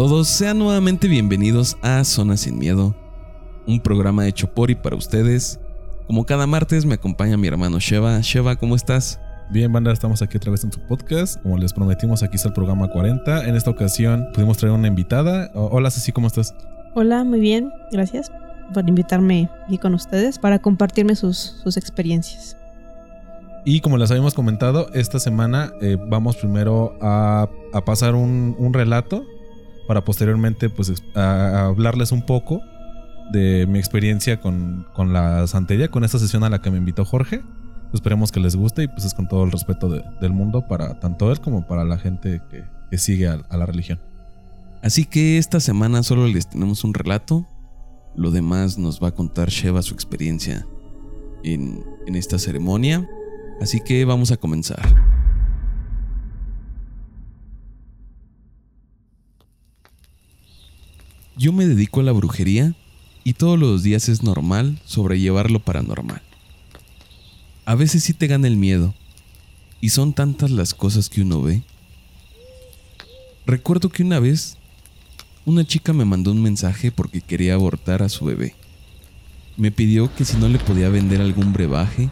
Todos, sean nuevamente bienvenidos a Zona Sin Miedo, un programa hecho por y para ustedes. Como cada martes me acompaña mi hermano Sheva. Sheva, ¿cómo estás? Bien, banda, estamos aquí otra vez en su podcast. Como les prometimos, aquí está el programa 40. En esta ocasión pudimos traer una invitada. Hola, Ceci, ¿cómo estás? Hola, muy bien, gracias por invitarme aquí con ustedes para compartirme sus, sus experiencias. Y como les habíamos comentado, esta semana eh, vamos primero a, a pasar un, un, relato para posteriormente pues, hablarles un poco de mi experiencia con, con, la santería, con esta sesión a la que me invitó Jorge. Esperemos que les guste y pues es con todo el respeto de, del mundo para tanto él como para la gente que, que sigue a, a la religión. Así que esta semana solo les tenemos un relato. Lo demás nos va a contar Sheva su experiencia en, en esta ceremonia. Así que vamos a comenzar. Yo me dedico a la brujería y todos los días es normal sobrellevar lo paranormal. A veces sí te gana el miedo y son tantas las cosas que uno ve. Recuerdo que una vez una chica me mandó un mensaje porque quería abortar a su bebé. Me pidió que si no le podía vender algún brebaje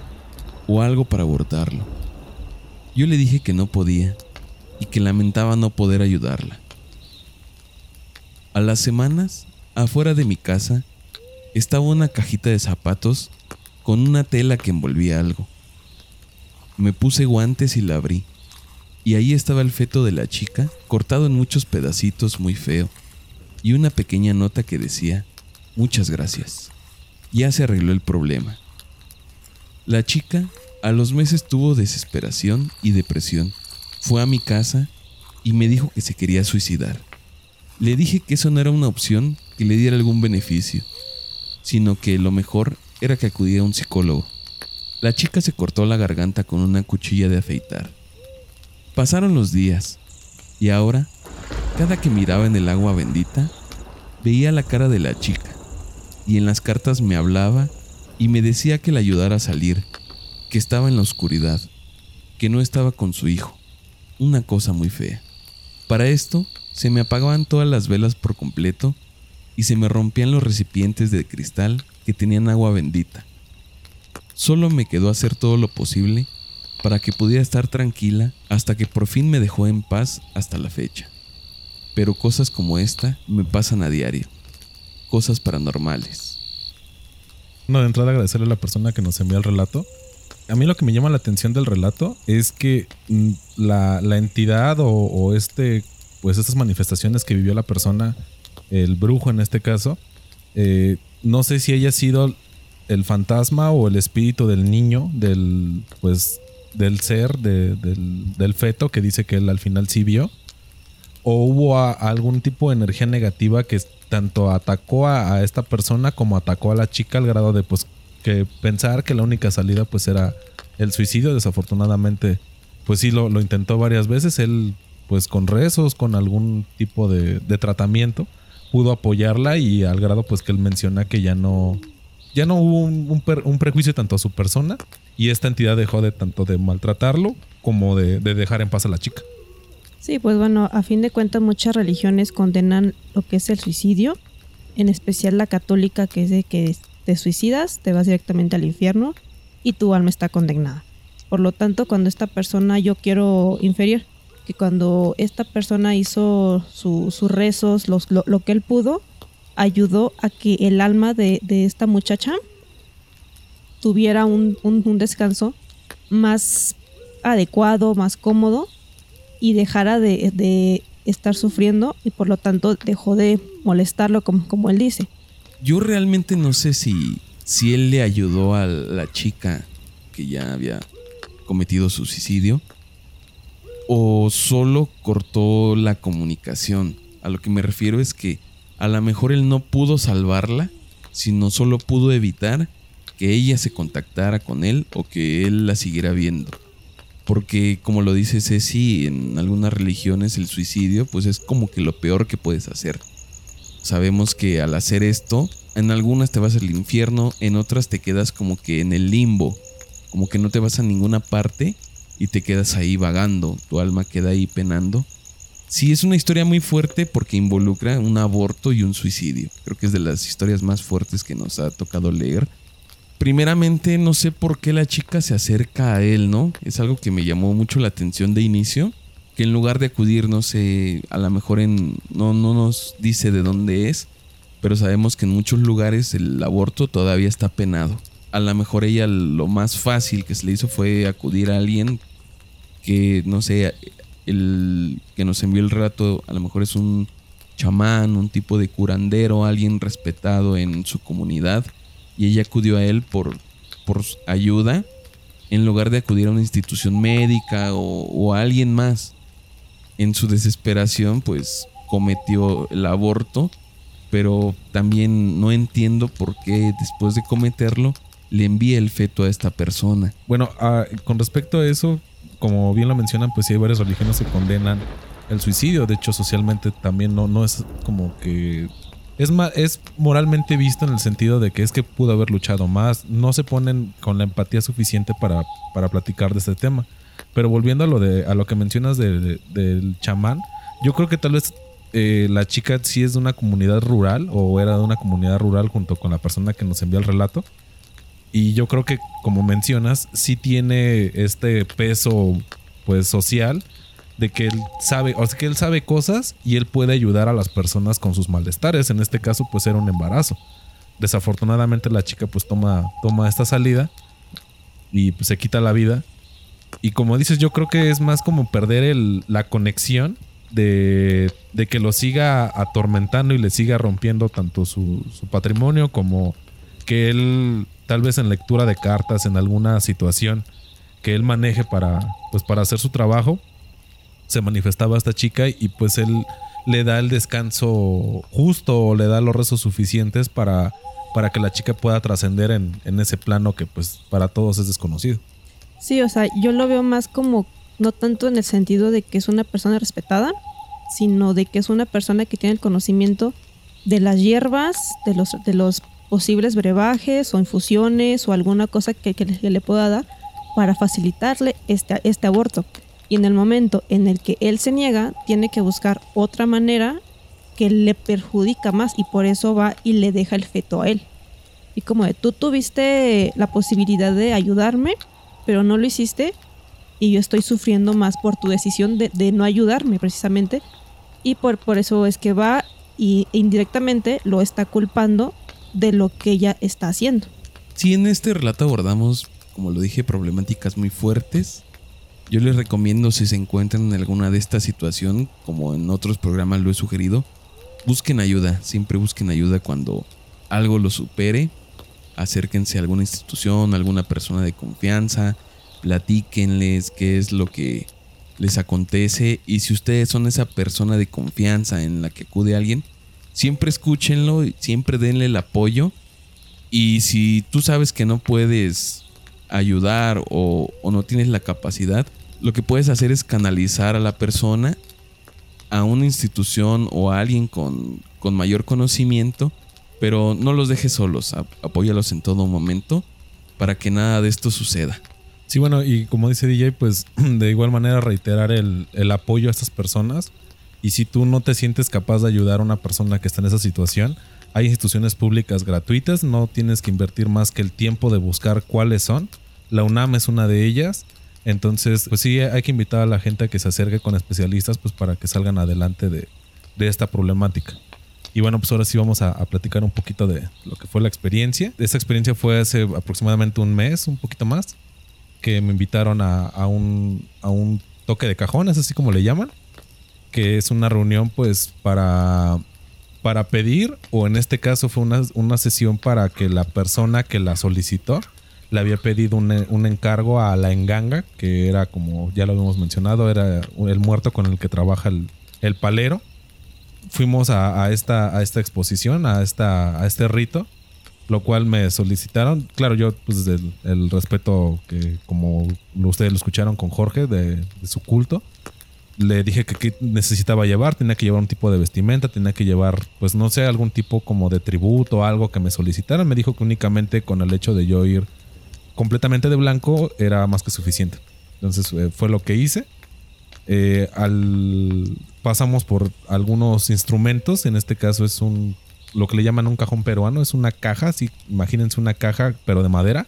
o algo para abortarlo. Yo le dije que no podía y que lamentaba no poder ayudarla. A las semanas, afuera de mi casa, estaba una cajita de zapatos con una tela que envolvía algo. Me puse guantes y la abrí, y ahí estaba el feto de la chica, cortado en muchos pedacitos muy feo, y una pequeña nota que decía, muchas gracias. Ya se arregló el problema. La chica a los meses tuvo desesperación y depresión. Fue a mi casa y me dijo que se quería suicidar. Le dije que eso no era una opción que le diera algún beneficio, sino que lo mejor era que acudiera a un psicólogo. La chica se cortó la garganta con una cuchilla de afeitar. Pasaron los días y ahora, cada que miraba en el agua bendita, veía la cara de la chica y en las cartas me hablaba y me decía que la ayudara a salir, que estaba en la oscuridad, que no estaba con su hijo. Una cosa muy fea. Para esto, se me apagaban todas las velas por completo y se me rompían los recipientes de cristal que tenían agua bendita. Solo me quedó hacer todo lo posible para que pudiera estar tranquila hasta que por fin me dejó en paz hasta la fecha. Pero cosas como esta me pasan a diario. Cosas paranormales. No, de entrada agradecerle a la persona que nos envió el relato. A mí lo que me llama la atención del relato es que mm, la, entidad o este pues estas manifestaciones que vivió la persona, el brujo en este caso, eh, no sé si haya sido el fantasma o el espíritu del niño, del pues del ser, de, del, del, feto que dice que él al final sí vio, o hubo algún tipo de energía negativa que tanto atacó a, a, esta persona como atacó a la chica al grado de pues que pensar que la única salida pues era el suicidio, desafortunadamente pues sí lo, lo intentó varias veces, él pues con rezos, con algún tipo de, de, tratamiento, pudo apoyarla y al grado pues que él menciona que ya no, ya no hubo un, prejuicio tanto a su persona y esta entidad dejó de tanto de maltratarlo como de, de, dejar en paz a la chica. Sí, pues bueno, a fin de cuentas muchas religiones condenan lo que es el suicidio, en especial la católica que es de que te suicidas, te vas directamente al infierno y tu alma está condenada. Por lo tanto, cuando esta persona yo quiero inferir que cuando esta persona hizo sus su rezos, los, lo, que él pudo, ayudó a que el alma de, esta muchacha tuviera un, descanso más adecuado, más cómodo y dejara de, de, estar sufriendo y por lo tanto dejó de molestarlo como, como él dice. Yo realmente no sé si, si él le ayudó a la chica que ya había cometido su suicidio o solo cortó la comunicación. A lo que me refiero es que a lo mejor él no pudo salvarla, sino solo pudo evitar que ella se contactara con él o que él la siguiera viendo. Porque como lo dice Ceci, en algunas religiones el suicidio pues es como que lo peor que puedes hacer. Sabemos que al hacer esto, en algunas te vas al infierno, en otras te quedas como que en el limbo, como que no te vas a ninguna parte y te quedas ahí vagando, tu alma queda ahí penando Sí, es una historia muy fuerte porque involucra un aborto y un suicidio. Creo que es de las historias más fuertes que nos ha tocado leer. Primeramente, no sé por qué la chica se acerca a él, ¿no? Es algo que me llamó mucho la atención de inicio. Que en lugar de acudir, no sé, a lo mejor en. No, no nos dice de dónde es. Pero sabemos que en muchos lugares el aborto todavía está penado. A lo mejor ella lo más fácil que se le hizo fue acudir a alguien que, no sé, el que nos envió el relato a lo mejor es un chamán, un tipo de curandero, alguien respetado en su comunidad y ella acudió a él por, por ayuda en lugar de acudir a una institución médica o, a alguien más. En su desesperación pues cometió el aborto, pero también no entiendo por qué después de cometerlo le envía el feto a esta persona. Bueno, ah, con respecto a eso, como bien lo mencionan, pues sí hay varias religiones que condenan el suicidio. De hecho, socialmente también no, no es como que. Es, es moralmente visto en el sentido de que es que pudo haber luchado más. No se ponen con la empatía suficiente para, para platicar de este tema. Pero volviendo a lo, de, a lo que mencionas del chamán, yo creo que tal vez eh, la chica sí es de una comunidad rural o era de una comunidad rural junto con la persona que nos envió el relato. Y yo creo que, como mencionas, sí tiene este peso pues social de que él sabe, o sea que él sabe cosas y él puede ayudar a las personas con sus malestares. En este caso, pues era un embarazo. Desafortunadamente la chica pues toma, toma esta salida y pues, se quita la vida. Y como dices, yo creo que es más como perder el, la conexión de, de, que lo siga atormentando y le siga rompiendo tanto su, su patrimonio como que él tal vez en lectura de cartas, en alguna situación que él maneje para, pues para hacer su trabajo, se manifestaba esta chica y pues él le da el descanso justo o le da los rezos suficientes para, para que la chica pueda trascender en, en ese plano que pues para todos es desconocido. Sí, o sea, yo lo veo más como, no tanto en el sentido de que es una persona respetada, sino de que es una persona que tiene el conocimiento de las hierbas, de los, de los posibles brebajes o infusiones o alguna cosa que, le, pueda dar para facilitarle este, este aborto. Y en el momento en el que él se niega, tiene que buscar otra manera que le perjudica más y por eso va y le deja el feto a él. Y como de tú tuviste la posibilidad de ayudarme, pero no lo hiciste y yo estoy sufriendo más por tu decisión de, no ayudarme precisamente. Y por, por eso es que va y indirectamente lo está culpando de lo que ella está haciendo. Si en este relato abordamos, como lo dije, problemáticas muy fuertes. Yo les recomiendo si se encuentran en alguna de estas situaciones, como en otros programas lo he sugerido, busquen ayuda, siempre busquen ayuda cuando algo lo supere. Acérquense a alguna institución, a alguna persona de confianza, platíquenles qué es lo que les acontece y si ustedes son esa persona de confianza en la que acude alguien, siempre escúchenlo, siempre denle el apoyo. Y si tú sabes que no puedes ayudar o, no tienes la capacidad, lo que puedes hacer es canalizar a la persona a una institución o a alguien con, mayor conocimiento, pero no los dejes solos, apóyalos en todo momento para que nada de esto suceda. Sí, bueno, y como dice DJ, pues de igual manera reiterar el apoyo a estas personas y si tú no te sientes capaz de ayudar a una persona que está en esa situación, hay instituciones públicas gratuitas, no tienes que invertir más que el tiempo de buscar cuáles son. La UNAM es una de ellas. Entonces, pues sí, hay que invitar a la gente a que se acerque con especialistas pues para que salgan adelante de, esta problemática. Y bueno, pues ahora sí vamos a, platicar un poquito de lo que fue la experiencia. Esta experiencia fue hace aproximadamente un mes, un poquito más, que me invitaron a, un, a un toque de cajón, es así como le llaman que es una reunión pues para, para pedir, o en este caso fue una, una sesión para que la persona que la solicitó le había pedido un, un, encargo a la enganga, que era como ya lo habíamos mencionado, era el muerto con el que trabaja el, el palero. Fuimos a, esta, a esta exposición, a, esta, a este rito, lo cual me solicitaron. Claro, yo pues el, respeto que como ustedes lo escucharon con Jorge de su culto, le dije que necesitaba llevar, tenía que llevar un tipo de vestimenta, tenía que llevar, pues no sé, algún tipo como de tributo, algo que me solicitaran. Me dijo que únicamente con el hecho de yo ir completamente de blanco era más que suficiente. Entonces eh, fue lo que hice. Eh, al, pasamos por algunos instrumentos, en este caso es un lo que le llaman un cajón peruano, es una caja, sí, imagínense una caja pero de madera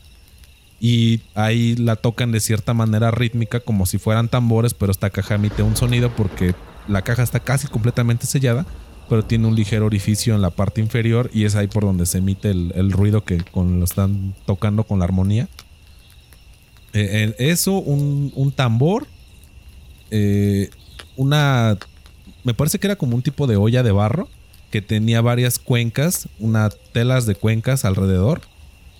y ahí la tocan de cierta manera rítmica como si fueran tambores, pero esta caja emite un sonido porque la caja está casi completamente sellada, pero tiene un ligero orificio en la parte inferior y es ahí por donde se emite el, ruido que lo están tocando con la armonía. Eh, eh, eso, un, tambor, eh, una... Me parece que era como un tipo de olla de barro que tenía varias cuencas, unas telas de cuencas alrededor,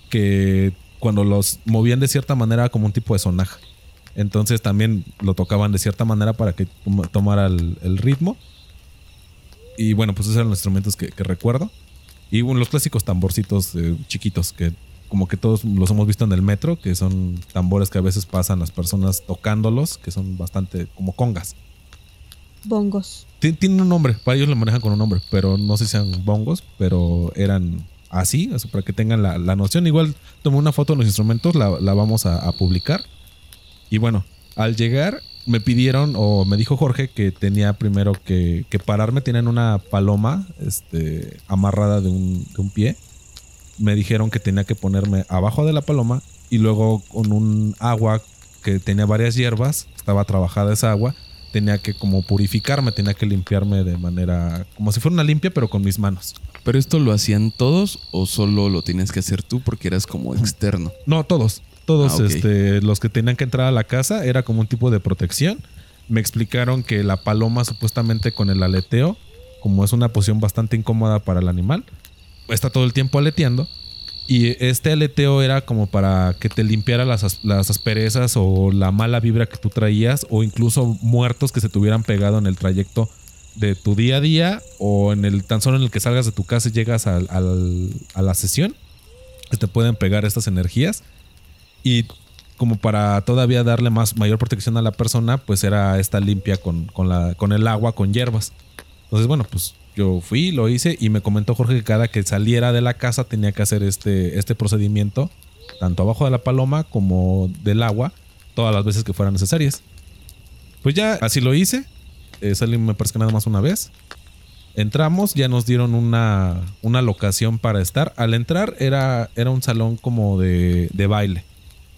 que cuando los movían de cierta manera como un tipo de sonaja. Entonces también lo tocaban de cierta manera para que tomara el, ritmo. Y bueno, pues esos eran los instrumentos que, recuerdo. Y bueno, los clásicos tamborcitos eh, chiquitos que como que todos los hemos visto en el metro, que son tambores que a veces pasan las personas tocándolos, que son bastante como congas. Bongos. Tienen un nombre, para ellos lo manejan con un nombre, pero no sé si sean bongos, pero eran así, para que tengan la, noción. Igual tomé una foto de los instrumentos, la, vamos a, publicar. Y bueno, al llegar me pidieron o me dijo Jorge que tenía primero que, pararme. Tienen una paloma este, amarrada de un, de un pie. Me dijeron que tenía que ponerme abajo de la paloma y luego con un agua que tenía varias hierbas, estaba trabajada esa agua, tenía que como purificarme, tenía que limpiarme de manera como si fuera una limpia, pero con mis manos. ¿Pero esto lo hacían todos o solo lo tienes que hacer tú porque eras como externo? No, todos. Todos ah, este, los que tenían que entrar a la casa era como un tipo de protección. Me explicaron que la paloma supuestamente con el aleteo, como es una posición bastante incómoda para el animal, está todo el tiempo aleteando. Y este aleteo era como para que te limpiara las, las asperezas o la mala vibra que tú traías o incluso muertos que se te hubieran pegado en el trayecto de tu día a día o en el tan solo en el que salgas de tu casa y llegas a la sesión, te pueden pegar estas energías. Y como para todavía darle más mayor protección a la persona, pues era esta limpia con, la, con el agua, con hierbas. Entonces, bueno, pues yo fui, lo hice y me comentó Jorge que cada que saliera de la casa tenía que hacer este, este procedimiento, tanto abajo de la paloma como del agua, todas las veces que fueran necesarias. Pues ya así lo hice. Eh, salí me parece que nada más una vez. Entramos, ya nos dieron una, una locación para estar. Al entrar era, era un salón como de, de baile.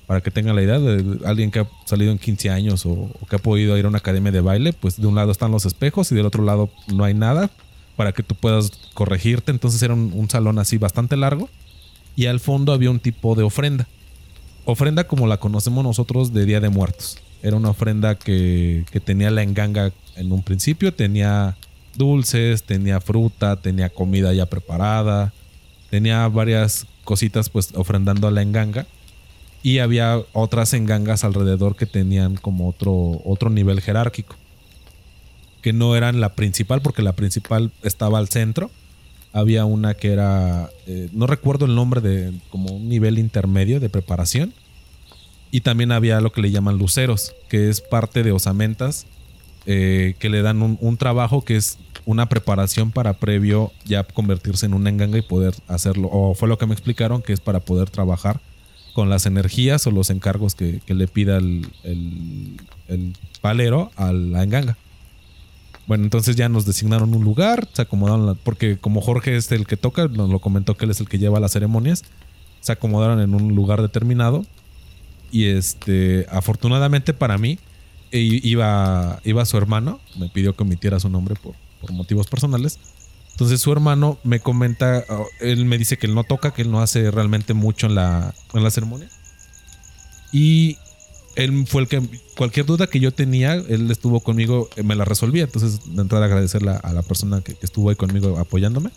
Para que tengan la idea de alguien que ha salido en 15 años o, que ha podido ir a una academia de baile, pues de un lado están los espejos y del otro lado no hay nada para que tú puedas corregirte. Entonces era un, salón así bastante largo. Y al fondo había un tipo de ofrenda. Ofrenda como la conocemos nosotros de Día de Muertos. Era una ofrenda que, tenía la enganga en un principio, tenía dulces, tenía fruta, tenía comida ya preparada, tenía varias cositas pues ofrendando a la enganga y había otras engangas alrededor que tenían como otro, otro nivel jerárquico que no eran la principal porque la principal estaba al centro había una que era eh, no recuerdo el nombre de como un nivel intermedio de preparación y también había lo que le llaman luceros, que es parte de osamentas, eh, que le dan un, trabajo que es una preparación para previo ya convertirse en una enganga y poder hacerlo. O fue lo que me explicaron, que es para poder trabajar con las energías o los encargos que, le pida el, el, palero a la enganga. Bueno, entonces ya nos designaron un lugar, se acomodaron, porque como Jorge es el que toca, nos lo comentó que él es el que lleva las ceremonias, se acomodaron en un lugar determinado y este, afortunadamente para mí, e iba, iba su hermano, me pidió que omitiera su nombre por, motivos personales. Entonces su hermano me comenta, oh, él me dice que él no toca, que él no hace realmente mucho en la, en la ceremonia. Y él fue el que, cualquier duda que yo tenía, él estuvo conmigo, eh, me la resolvía. Entonces, de entrada agradecerle a la persona que, que estuvo ahí conmigo apoyándome.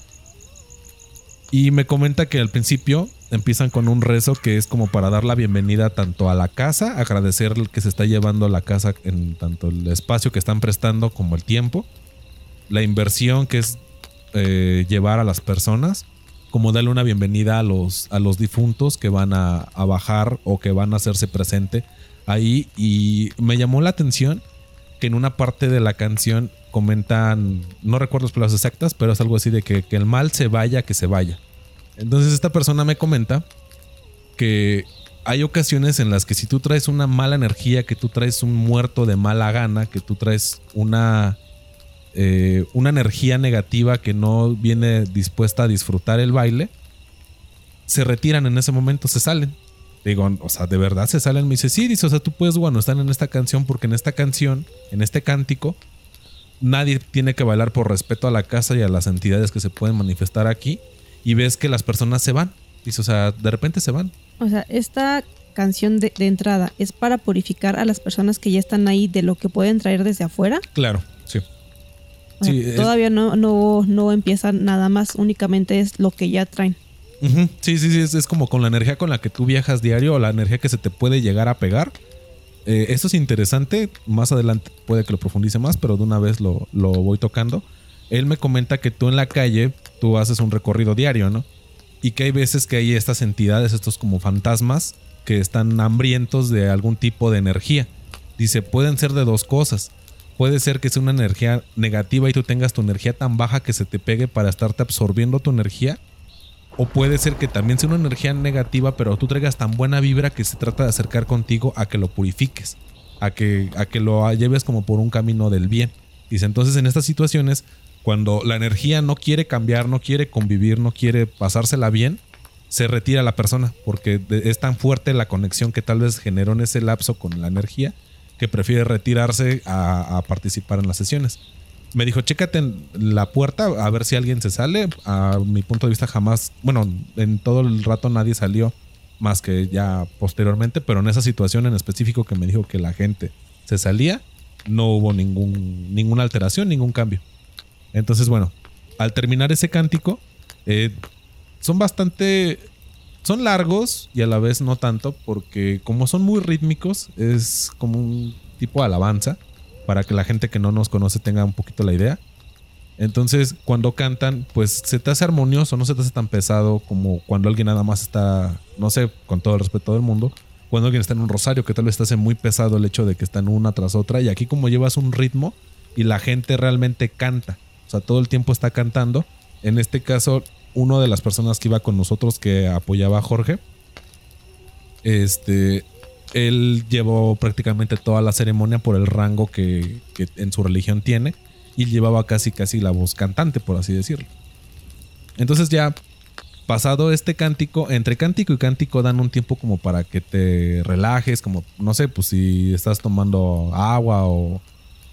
Y me comenta que al principio empiezan con un rezo que es como para dar la bienvenida tanto a la casa, agradecer que se está llevando la casa en tanto el espacio que están prestando como el tiempo, la inversión que es eh, llevar a las personas, como darle una bienvenida a los, a los difuntos que van a, a bajar o que van a hacerse presente ahí. Y me llamó la atención que en una parte de la canción comentan, no recuerdo las palabras exactas, pero es algo así de que, que el mal se vaya, que se vaya. Entonces esta persona me comenta que hay ocasiones en las que si tú traes una mala energía, que tú traes un muerto de mala gana, que tú traes una, eh, una energía negativa que no viene dispuesta a disfrutar el baile, se retiran en ese momento, se salen. Digo, o sea, de verdad se salen. Me dice, sí, dice, o sea, tú puedes, bueno, están en esta canción porque en esta canción, en este cántico, nadie tiene que bailar por respeto a la casa y a las entidades que se pueden manifestar aquí. Y ves que las personas se van. Dice, o sea, de repente se van. O sea, esta canción de, de entrada es para purificar a las personas que ya están ahí de lo que pueden traer desde afuera. Claro, sí. O sea, Sí, es- todavía no, no, no empieza nada más, únicamente es lo que ya traen. Sí, sí, sí, es, como con la energía con la que tú viajas diario o la energía que se te puede llegar a pegar. Eh, eso es interesante, más adelante puede que lo profundice más, pero de una vez lo, lo voy tocando. Él me comenta que tú en la calle, tú haces un recorrido diario, ¿no? Y que hay veces que hay estas entidades, estos como fantasmas, que están hambrientos de algún tipo de energía. Dice, pueden ser de dos cosas. Puede ser que sea una energía negativa y tú tengas tu energía tan baja que se te pegue para estarte absorbiendo tu energía. O puede ser que también sea una energía negativa, pero tú traigas tan buena vibra que se trata de acercar contigo a que lo purifiques, a que, a que lo lleves como por un camino del bien. Dice, entonces en estas situaciones, cuando la energía no quiere cambiar, no quiere convivir, no quiere pasársela bien, se retira la persona, porque es tan fuerte la conexión que tal vez generó en ese lapso con la energía, que prefiere retirarse a, a participar en las sesiones. Me dijo, chécate en la puerta a ver si alguien se sale. A mi punto de vista jamás, bueno, en todo el rato nadie salió más que ya posteriormente, pero en esa situación en específico que me dijo que la gente se salía, no hubo ningún, ninguna alteración, ningún cambio. Entonces, bueno, al terminar ese cántico, eh, son bastante... Son largos y a la vez no tanto, porque como son muy rítmicos, es como un tipo de alabanza para que la gente que no nos conoce tenga un poquito la idea. Entonces, cuando cantan, pues se te hace armonioso, no se te hace tan pesado como cuando alguien nada más está, no sé, con todo el respeto del mundo, cuando alguien está en un rosario, que tal vez te hace muy pesado el hecho de que están una tras otra, y aquí como llevas un ritmo y la gente realmente canta, o sea, todo el tiempo está cantando. En este caso, uno de las personas que iba con nosotros que apoyaba a Jorge, este, él llevó prácticamente toda la ceremonia por el rango que, en su religión tiene y llevaba casi casi la voz cantante, por así decirlo. Entonces ya pasado este cántico, entre cántico y cántico dan un tiempo como para que te relajes, como no sé, pues si estás tomando agua o,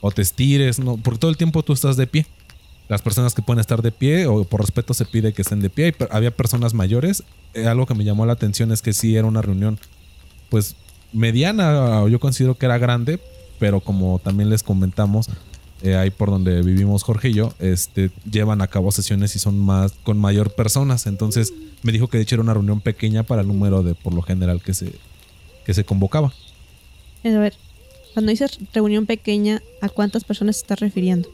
o te estires, no, porque todo el tiempo tú estás de pie. Las personas que pueden estar de pie o por respeto se pide que estén de pie. Per- había personas mayores. Eh, algo que me llamó la atención es que sí era una reunión pues mediana, o yo considero que era grande, pero como también les comentamos, eh, ahí por donde vivimos Jorge y yo, este, llevan a cabo sesiones y son más con mayor personas. Entonces me dijo que de hecho era una reunión pequeña para el número de por lo general que se, que se convocaba. A ver, cuando dices reunión pequeña, ¿a cuántas personas se está refiriendo?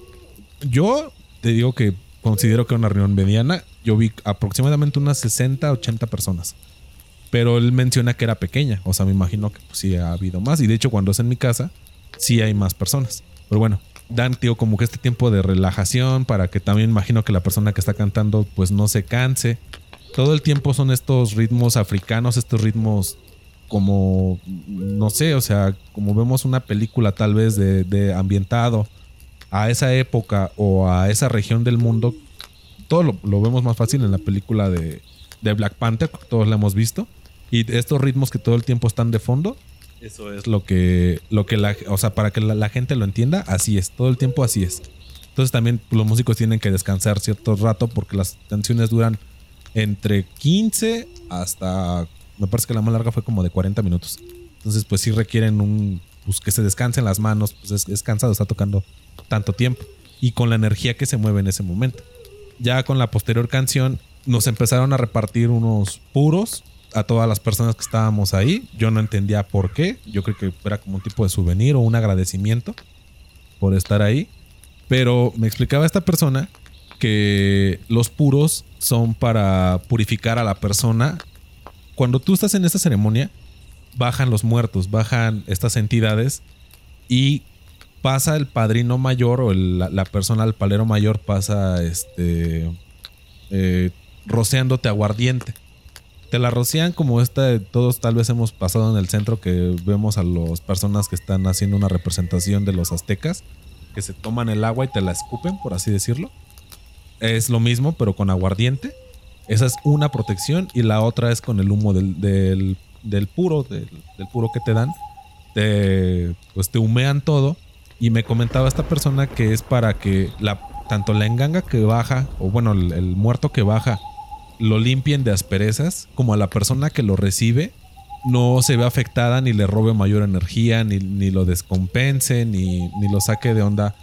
Yo te digo que considero que era una reunión mediana. Yo vi aproximadamente unas 60, 80 personas. Pero él menciona que era pequeña. O sea, me imagino que pues, sí ha habido más. Y de hecho, cuando es en mi casa, sí hay más personas. Pero bueno, dan, tío, como que este tiempo de relajación para que también imagino que la persona que está cantando pues no se canse. Todo el tiempo son estos ritmos africanos, estos ritmos como, no sé, o sea, como vemos una película tal vez de, de ambientado a esa época o a esa región del mundo, todo lo, lo vemos más fácil en la película de, de Black Panther, todos la hemos visto. Y estos ritmos que todo el tiempo están de fondo, eso es lo que, lo que la, o sea, para que la, la gente lo entienda, así es, todo el tiempo así es. Entonces también los músicos tienen que descansar cierto rato porque las canciones duran entre 15 hasta, me parece que la más larga fue como de 40 minutos. Entonces pues sí requieren un, pues que se descansen las manos, pues es, es cansado, está tocando tanto tiempo y con la energía que se mueve en ese momento. Ya con la posterior canción nos empezaron a repartir unos puros a todas las personas que estábamos ahí. Yo no entendía por qué. Yo creo que era como un tipo de souvenir o un agradecimiento por estar ahí. Pero me explicaba esta persona que los puros son para purificar a la persona. Cuando tú estás en esta ceremonia, bajan los muertos, bajan estas entidades y pasa el padrino mayor o el- la, persona, el palero mayor, pasa este eh, rociándote aguardiente. Te la rocían como esta, todos tal vez hemos pasado en el centro que vemos a las personas que están haciendo una representación de los aztecas, que se toman el agua y te la escupen, por así decirlo. Es lo mismo, pero con aguardiente. Esa es una protección y la otra es con el humo del, del, puro, del, puro que te dan. Te, pues te humean todo. Y me comentaba esta persona que es para que la, tanto la enganga que baja, o bueno, el muerto que baja, lo limpien de asperezas, como a la persona que lo recibe no se ve afectada ni le robe mayor energía, ni, ni lo descompense, ni, ni, lo saque de onda,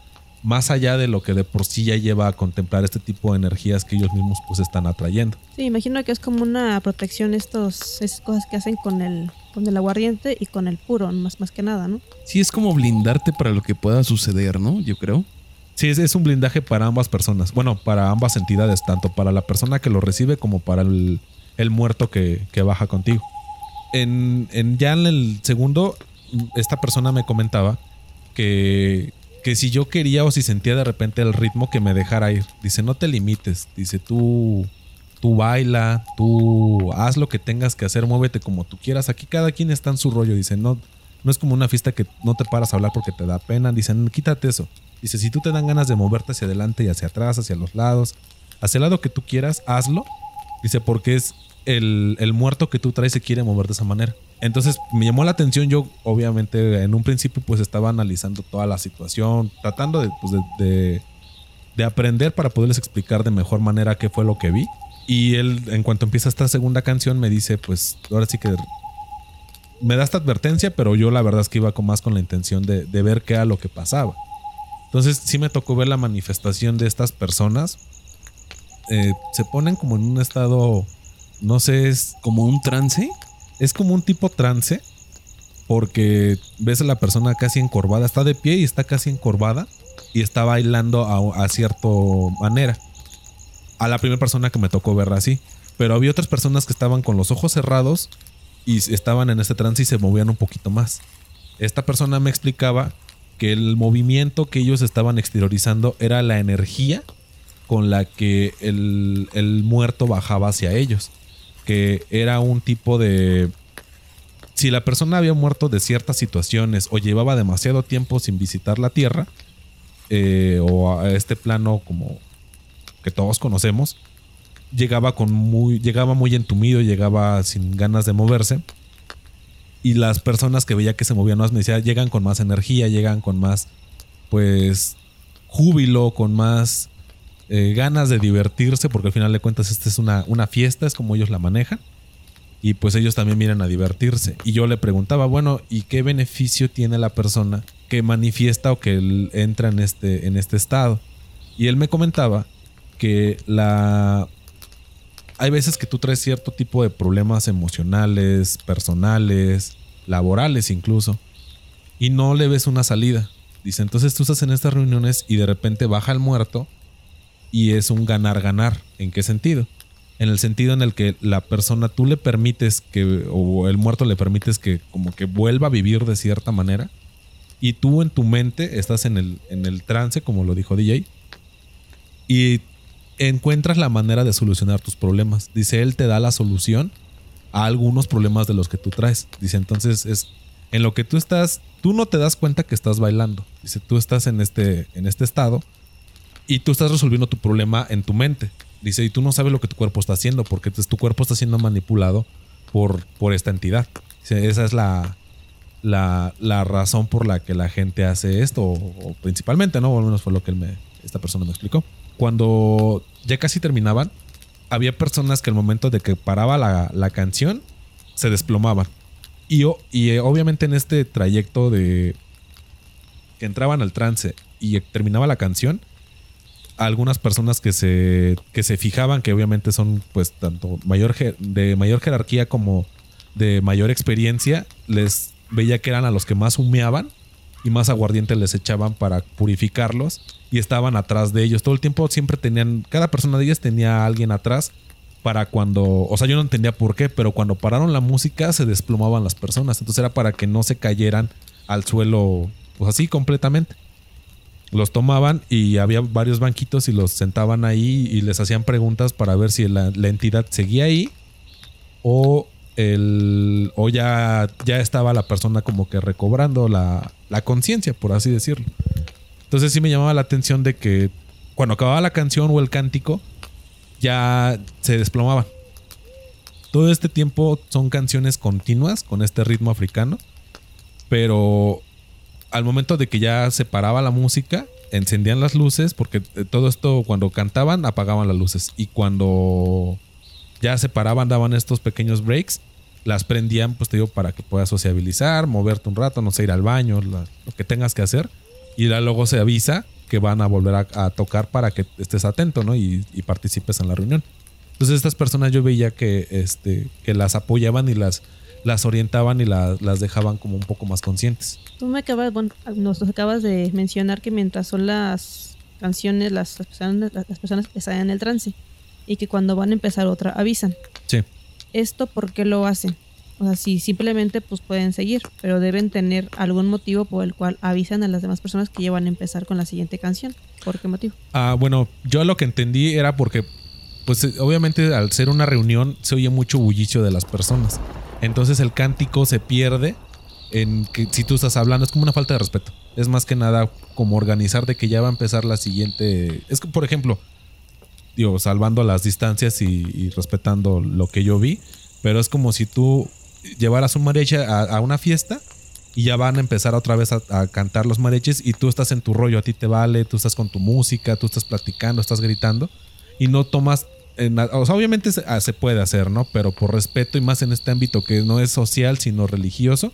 más allá de lo que de por sí ya lleva a contemplar este tipo de energías que ellos mismos pues están atrayendo. Sí, imagino que es como una protección estos, esas cosas que hacen con el, con el aguardiente y con el puro, más, más que nada, ¿no? Sí, es como blindarte para lo que pueda suceder, ¿no? Yo creo. Sí, es, un blindaje para ambas personas. Bueno, para ambas entidades, tanto para la persona que lo recibe como para el, muerto que, baja contigo. En, ya en el segundo, esta persona me comentaba que, que si yo quería o si sentía de repente el ritmo que me dejara ir. Dice, no te limites. Dice, tú, tú baila, tú haz lo que tengas que hacer, muévete como tú quieras. Aquí cada quien está en su rollo. Dice, no, no es como una fiesta que no te paras a hablar porque te da pena. Dicen, quítate eso. Dice, si tú te dan ganas de moverte hacia adelante y hacia atrás, hacia los lados, hacia el lado que tú quieras, hazlo. Dice, porque es el, el, muerto que tú traes se quiere mover de esa manera. Entonces me llamó la atención. Yo, obviamente, en un principio, pues estaba analizando toda la situación, tratando de, pues, de, de, de aprender para poderles explicar de mejor manera qué fue lo que vi. Y él, en cuanto empieza esta segunda canción, me dice, pues ahora sí que me da esta advertencia, pero yo la verdad es que iba con más con la intención de, de ver qué era lo que pasaba. Entonces sí me tocó ver la manifestación de estas personas. Eh, se ponen como en un estado, no sé, es como un trance. Es como un tipo trance, porque ves a la persona casi encorvada, está de pie y está casi encorvada y está bailando a, a cierta manera. A la primera persona que me tocó verla así. Pero había otras personas que estaban con los ojos cerrados y estaban en este trance y se movían un poquito más. Esta persona me explicaba que el movimiento que ellos estaban exteriorizando era la energía con la que el, el, muerto bajaba hacia ellos. Que era un tipo de... Si la persona había muerto de ciertas situaciones o llevaba demasiado tiempo sin visitar la Tierra, eh, o a este plano como que todos conocemos, llegaba con muy. llegaba muy entumido, llegaba sin ganas de moverse y las personas que veía que se movían más me decía, llegan con más energía, llegan con más, pues, júbilo, con más eh, ganas de divertirse, porque al final de cuentas esta es una, una fiesta, es como ellos la manejan. Y pues ellos también vienen a divertirse. Y yo le preguntaba, bueno, ¿y qué beneficio tiene la persona que manifiesta o que entra en este, en este estado? Y él me comentaba que la, hay veces que tú traes cierto tipo de problemas emocionales, personales, laborales incluso, y no le ves una salida. Dice, entonces tú estás en estas reuniones y de repente baja el muerto y es un ganar-ganar. ¿En qué sentido? En el sentido en el que la persona tú le permites que, o el muerto le permites que como que vuelva a vivir de cierta manera, y tú en tu mente estás en el, en el trance, como lo dijo DJ, y encuentras la manera de solucionar tus problemas. Dice, él te da la solución a algunos problemas de los que tú traes. Dice, entonces es en lo que tú estás, tú no te das cuenta que estás bailando. Dice, tú estás en este, en este estado y tú estás resolviendo tu problema en tu mente. Dice, y tú no sabes lo que tu cuerpo está haciendo porque tu cuerpo está siendo manipulado por, por esta entidad. Dice, esa es la, la, la, razón por la que la gente hace esto, o, principalmente, ¿no? O al menos fue lo que él me, esta persona me explicó cuando ya casi terminaban, había personas que al momento de que paraba la, la canción, se desplomaban. Y, y, obviamente en este trayecto de que entraban al trance y terminaba la canción, algunas personas que se, que se fijaban, que obviamente son pues tanto mayor, de mayor jerarquía como de mayor experiencia, les veía que eran a los que más humeaban y más aguardiente les echaban para purificarlos y estaban atrás de ellos. Todo el tiempo siempre tenían, cada persona de ellas tenía a alguien atrás para cuando, o sea, yo no entendía por qué, pero cuando pararon la música se desplomaban las personas. Entonces era para que no se cayeran al suelo, pues así completamente. Los tomaban y había varios banquitos y los sentaban ahí y les hacían preguntas para ver si la, la entidad seguía ahí o el o ya, ya estaba la persona como que recobrando la, la conciencia, por así decirlo. Entonces sí me llamaba la atención de que cuando acababa la canción o el cántico, ya se desplomaban. Todo este tiempo son canciones continuas con este ritmo africano, pero al momento de que ya se paraba la música, encendían las luces, porque eh, todo esto cuando cantaban apagaban las luces y cuando ya se paraban daban estos pequeños breaks, las prendían pues te digo para que puedas sociabilizar, moverte un rato, no sé, ir al baño, lo que tengas que hacer y luego se avisa que van a volver a, tocar para que estés atento, ¿no? Y, participes en la reunión. Entonces estas personas yo veía que, este, que las apoyaban y las, las orientaban y las dejaban como un poco más conscientes. Tú me acabas, bueno, nos acabas de mencionar que mientras son las canciones, las, personas, las personas están en el trance y que cuando van a empezar otra avisan. Sí. ¿Esto por qué lo hacen? O sea, sí, simplemente pues pueden seguir, pero deben tener algún motivo por el cual avisan a las demás personas que ya van a empezar con la siguiente canción. ¿Por qué motivo? Ah, bueno, yo lo que entendí era porque, pues obviamente al ser una reunión se oye mucho bullicio de las personas. Entonces el cántico se pierde en que si tú estás hablando es como una falta de respeto. Es más que nada como organizar de que ya va a empezar la siguiente. Es que, por ejemplo, digo, salvando las distancias y, respetando lo que yo vi, pero es como si tú llevaras un mariachi a, una fiesta y ya van a empezar otra vez a, cantar los mariachis y tú estás en tu rollo, a ti te vale, tú estás con tu música, tú estás platicando, estás gritando y no tomas... obviamente ah, se, puede hacer, ¿no? Pero por respeto y más en este ámbito que no es social sino religioso,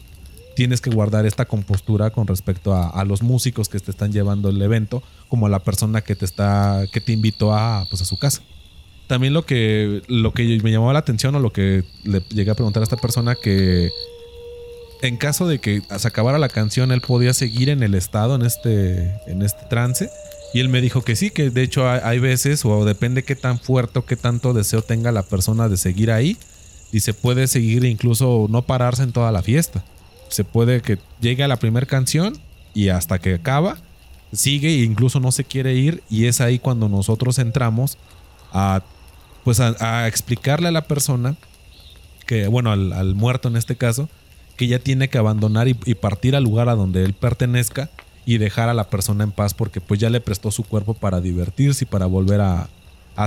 tienes que guardar esta compostura con respecto a, los músicos que te están llevando el evento, como a la persona que te está, que te invitó a, pues, a su casa también lo que, lo que me llamó la atención o lo que le llegué a preguntar a esta persona que en caso de que se acabara la canción él podía seguir en el estado, en este, en este trance. Y él me dijo que sí, que de hecho hay, veces o depende qué tan fuerte o qué tanto deseo tenga la persona de seguir ahí. Y se puede seguir incluso no pararse en toda la fiesta. Se puede que llegue a la primera canción y hasta que acaba, sigue e incluso no se quiere ir. Y es ahí cuando nosotros entramos a pues a, explicarle a la persona que, bueno, al, muerto en este caso, que ya tiene que abandonar y, partir al lugar a donde él pertenezca y dejar a la persona en paz porque pues ya le prestó su cuerpo para divertirse y para volver a,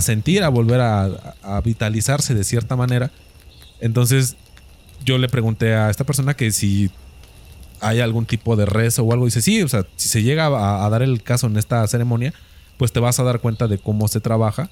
sentir, a volver a, vitalizarse de cierta manera. Entonces yo le pregunté a esta persona que si hay algún tipo de rezo o algo. Dice, sí, o sea, si se llega a, dar el caso en esta ceremonia, pues te vas a dar cuenta de cómo se trabaja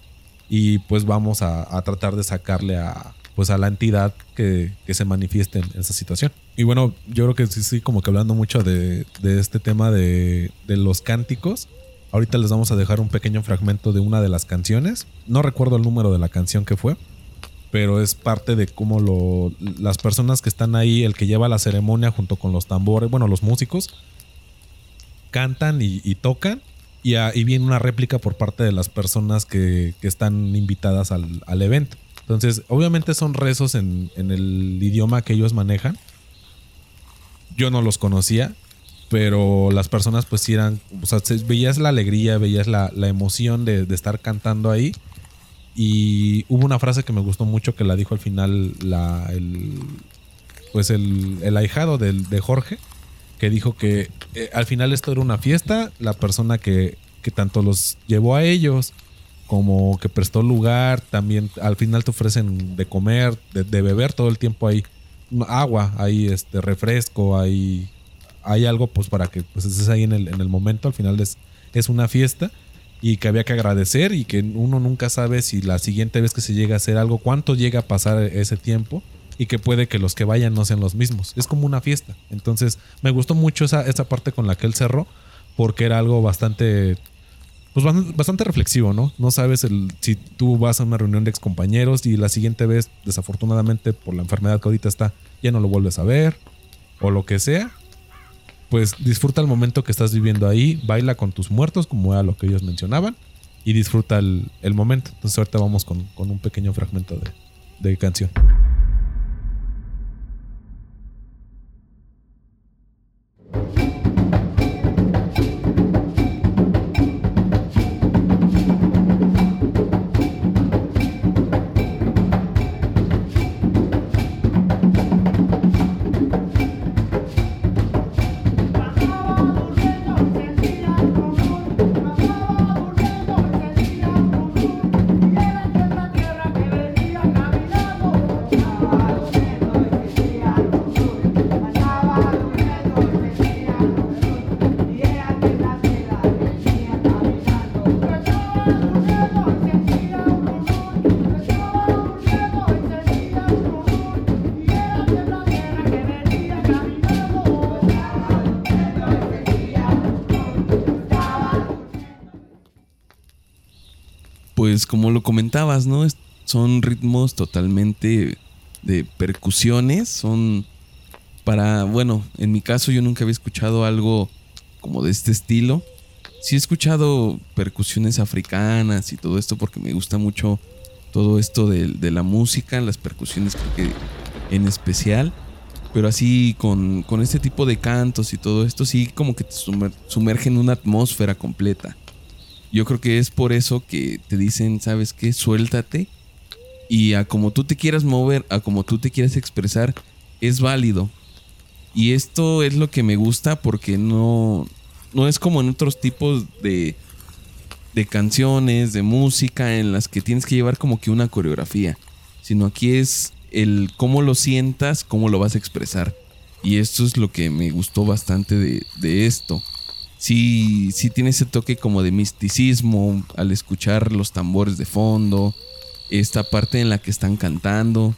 y pues vamos a, tratar de sacarle a pues a la entidad que, se manifieste en esa situación. Y bueno, yo creo que sí, sí, como que hablando mucho de, este tema de, los cánticos. Ahorita les vamos a dejar un pequeño fragmento de una de las canciones. No recuerdo el número de la canción que fue, pero es parte de cómo lo, las personas que están ahí, el que lleva la ceremonia junto con los tambores, bueno, los músicos, cantan y tocan y, viene una réplica por parte de las personas que, están invitadas al, evento. Entonces, obviamente son rezos en, el idioma que ellos manejan. Yo no los conocía, pero las personas pues eran, o sea, veías la alegría, veías la, emoción de, estar cantando ahí. Y hubo una frase que me gustó mucho que la dijo al final la, el, pues el, el ahijado de, de Jorge, que dijo que eh, al final esto era una fiesta, la persona que, que tanto los llevó a ellos como que prestó lugar, también al final te ofrecen de comer, de, beber todo el tiempo hay agua, hay este refresco, hay, hay algo pues para que pues estés ahí en el, en el momento, al final es, es una fiesta y que había que agradecer y que uno nunca sabe si la siguiente vez que se llega a hacer algo, cuánto llega a pasar ese tiempo y que puede que los que vayan no sean los mismos. Es como una fiesta. Entonces me gustó mucho esa, esa parte con la que él cerró porque era algo bastante pues bastante reflexivo, ¿no? No sabes el, si tú vas a una reunión de excompañeros y la siguiente vez, desafortunadamente por la enfermedad que ahorita está, ya no lo vuelves a ver o lo que sea. Pues disfruta el momento que estás viviendo ahí, baila con tus muertos, como era lo que ellos mencionaban, y disfruta el, momento. Entonces ahorita vamos con, un pequeño fragmento de, de canción. Pues como lo comentabas, ¿no? Son ritmos totalmente de percusiones, son para, bueno, en mi caso yo nunca había escuchado algo como de este estilo. Sí he escuchado percusiones africanas y todo esto porque me gusta mucho todo esto de, la música, las percusiones en especial. Pero así con, con, este tipo de cantos y todo esto, sí como que te sumerge en una atmósfera completa. Yo creo que es por eso que te dicen, ¿sabes qué? Suéltate. Y a como tú te quieras mover, a como tú te quieras expresar, es válido. Y esto es lo que me gusta porque no, no es como en otros tipos de, de canciones, de música, en las que tienes que llevar como que una coreografía. Sino aquí es el cómo lo sientas, cómo lo vas a expresar. Y esto es lo que me gustó bastante de, de esto sí, sí tiene ese toque como de misticismo al escuchar los tambores de fondo, esta parte en la que están cantando.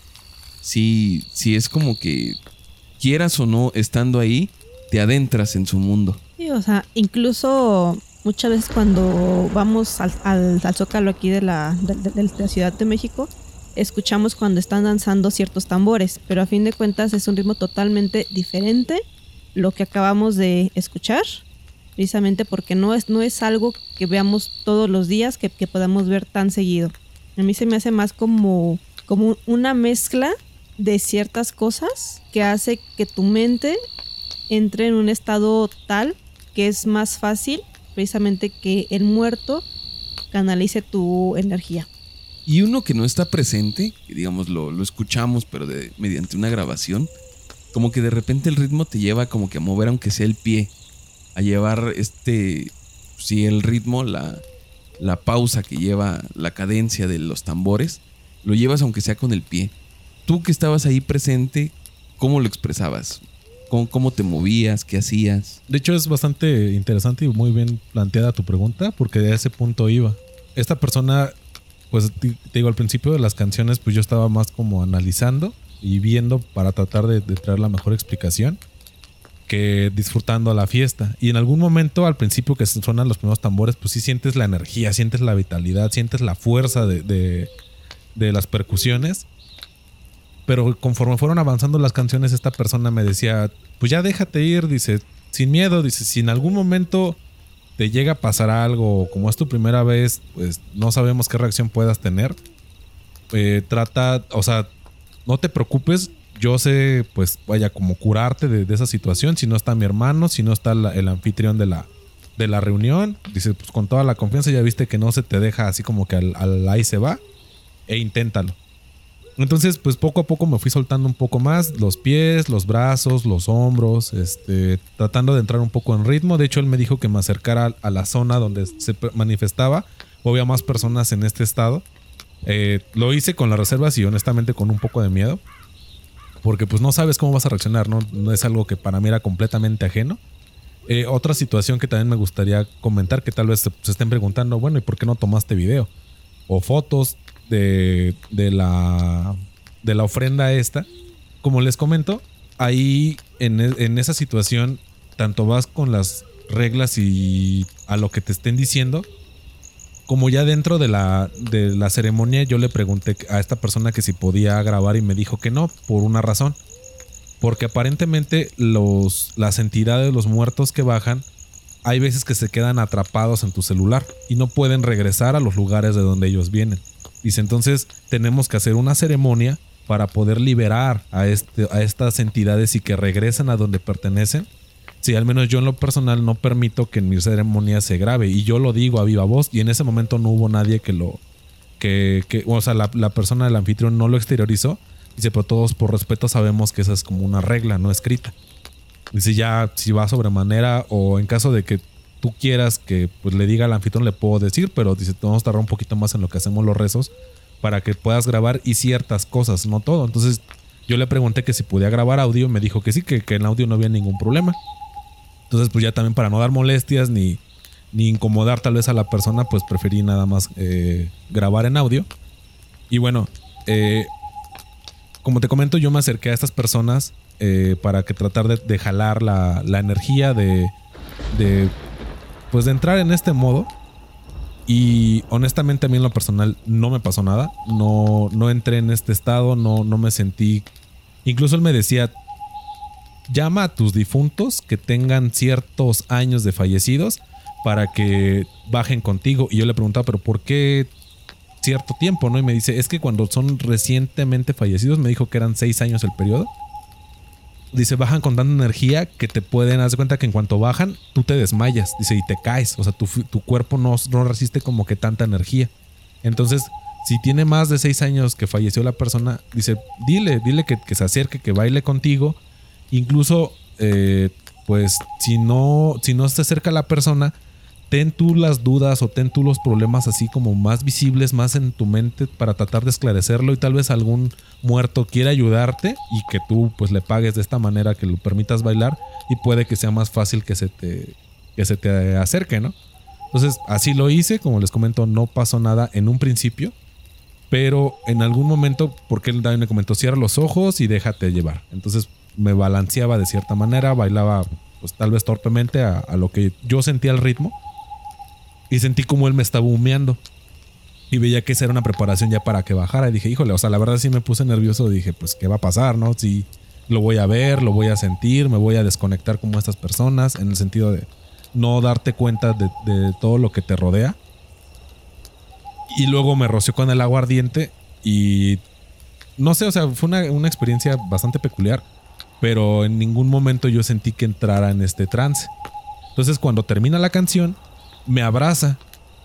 Sí, sí es como que quieras o no, estando ahí, te adentras en su mundo. Sí, o sea, incluso muchas veces cuando vamos al, al, zócalo aquí de la, de la Ciudad de México, escuchamos cuando están danzando ciertos tambores, pero a fin de cuentas es un ritmo totalmente diferente lo que acabamos de escuchar precisamente porque no es, no es algo que veamos todos los días, que, podamos ver tan seguido. A mí se me hace más como, como una mezcla de ciertas cosas que hace que tu mente entre en un estado tal que es más fácil precisamente que el muerto canalice tu energía. Y uno que no está presente, que digamos lo, lo escuchamos pero de, mediante una grabación, como que de repente el ritmo te lleva como que a mover aunque sea el pie a llevar este, si el ritmo, la, la pausa que lleva la cadencia de los tambores, lo llevas aunque sea con el pie. Tú que estabas ahí presente, ¿cómo lo expresabas? ¿Cómo, ¿Cómo, te movías? ¿Qué hacías? De hecho, es bastante interesante y muy bien planteada tu pregunta, porque de ese punto iba. Esta persona, pues te, digo, al principio de las canciones, pues yo estaba más como analizando y viendo para tratar de, de traer la mejor explicación que disfrutando la fiesta. Y en algún momento, al principio que suenan los primeros tambores, pues sí sientes la energía, sientes la vitalidad, sientes la fuerza de, de, las percusiones. Pero conforme fueron avanzando las canciones, esta persona me decía, pues ya déjate ir, dice, sin miedo, dice, si en algún momento te llega a pasar algo, como es tu primera vez, pues no sabemos qué reacción puedas tener. Eh, trata, o sea, no te preocupes, yo sé, pues, vaya, como curarte de, esa situación. Si no está mi hermano, si no está el anfitrión de la, de la reunión, dice, pues con toda la confianza, ya viste que no se te deja así como que al, ahí se va, e inténtalo. Entonces, pues poco a poco me fui soltando un poco más los pies, los brazos, los hombros, este, tratando de entrar un poco en ritmo. De hecho, él me dijo que me acercara a la zona donde se manifestaba o había más personas en este estado. Eh, lo hice con las reservas y honestamente con un poco de miedo porque pues no sabes cómo vas a reaccionar, ¿no? No es algo que para mí era completamente ajeno. Eh, otra situación que también me gustaría comentar, que tal vez se, estén preguntando, bueno, ¿y por qué no tomaste video? O fotos de, de, la, de la ofrenda esta. Como les comento, ahí en, en esa situación, tanto vas con las reglas y a lo que te estén diciendo, como ya dentro de la, de la ceremonia yo le pregunté a esta persona que si podía grabar y me dijo que no, por una razón. Porque aparentemente los, las entidades, los muertos que bajan, hay veces que se quedan atrapados en tu celular y no pueden regresar a los lugares de donde ellos vienen. Dice entonces tenemos que hacer una ceremonia para poder liberar a, este, a estas entidades y que regresen a donde pertenecen Sí, al menos yo en lo personal no permito que en mi ceremonia se grabe. Y yo lo digo a viva voz. Y en ese momento no hubo nadie que lo. que, que o sea, la, persona del anfitrión no lo exteriorizó. Dice, pero todos por respeto sabemos que esa es como una regla no escrita. Dice, ya si va sobremanera o en caso de que tú quieras que pues, le diga al anfitrión, le puedo decir, pero dice, vamos a tardar un poquito más en lo que hacemos los rezos para que puedas grabar y ciertas cosas, no todo. Entonces yo le pregunté que si podía grabar audio, me dijo que sí, que, que en audio no había ningún problema. Entonces, pues ya también para no dar molestias ni, ni incomodar tal vez a la persona, pues preferí nada más eh, grabar en audio. Y bueno, eh, como te comento, yo me acerqué a estas personas eh, para que tratar de, jalar la, la, energía de, de, pues de entrar en este modo. Y honestamente a mí en lo personal no me pasó nada. No, no entré en este estado, no, no me sentí... Incluso él me decía, llama a tus difuntos que tengan ciertos años de fallecidos para que bajen contigo. Y yo le preguntaba, pero ¿por qué cierto tiempo? ¿no? Y me dice, es que cuando son recientemente fallecidos, me dijo que eran seis años el periodo. Dice, bajan con tanta energía que te pueden, hacer cuenta que en cuanto bajan, tú te desmayas, dice, y te caes. O sea, tu, tu cuerpo no, no resiste como que tanta energía. Entonces, si tiene más de seis años que falleció la persona, dice, dile, dile que, que se acerque, que baile contigo. Incluso, eh, pues, si no, si no se acerca la persona, ten tú las dudas o ten tú los problemas así como más visibles, más en tu mente para tratar de esclarecerlo y tal vez algún muerto quiera ayudarte y que tú pues le pagues de esta manera que lo permitas bailar y puede que sea más fácil que se te, que se te acerque, ¿no? Entonces así lo hice, como les comento, no pasó nada en un principio, pero en algún momento, porque él también me comentó, cierra los ojos y déjate llevar. Entonces me balanceaba de cierta manera, bailaba pues tal vez torpemente a, lo que yo sentía el ritmo y sentí como él me estaba humeando. Y veía que esa era una preparación ya para que bajara. Y dije, híjole, o sea, la verdad sí me puse nervioso. Dije, pues, ¿qué va a pasar, no? Si lo voy a ver, lo voy a sentir, me voy a desconectar como estas personas, en el sentido de no darte cuenta de todo lo que te rodea. Y luego me roció con el aguardiente y no sé, o sea, fue una, una, experiencia bastante peculiar, pero en ningún momento yo sentí que entrara en este trance. Entonces cuando termina la canción, me abraza